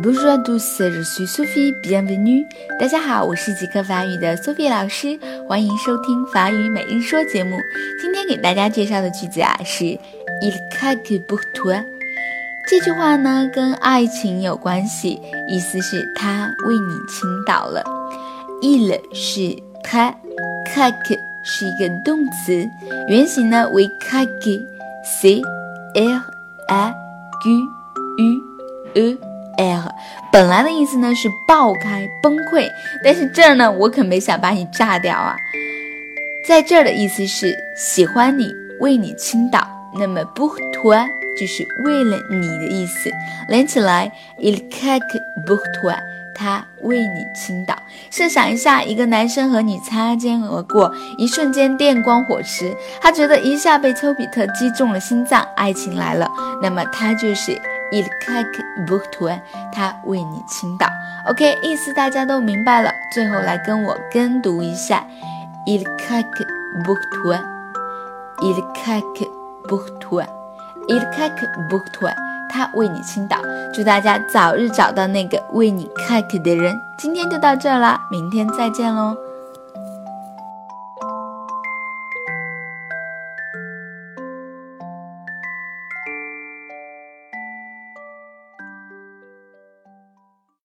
Bonjour à tous, je suis Sophie, bienvenue. 大家好，我是极客法语的 Sophie 老师，欢迎收听法语每日说节目。今天给大家介绍的句子啊是 Il craque pour toi。这句话呢跟爱情有关系，意思是他为你倾倒了。Il 是他，craque 是一个动词，原型呢为 craque，c r a q u e。l 本来的意思呢是爆开、崩溃，但是这儿呢，我可没想把你炸掉啊。在这儿的意思是喜欢你，为你倾倒。那么 pour toi 就是为了你的意思，连起来 il craque pour toi，他为你倾倒。设想一下，一个男生和你擦肩而过，一瞬间电光火石，他觉得一下被丘比特击中了心脏，爱情来了。那么他就是。Il craque pour toi，他为你倾倒。OK，意思大家都明白了。最后来跟我跟读一下：Il craque pour toi，Il craque pour toi，Il craque pour toi，他为你倾倒。祝大家早日找到那个为你开口的人。今天就到这啦，明天再见喽。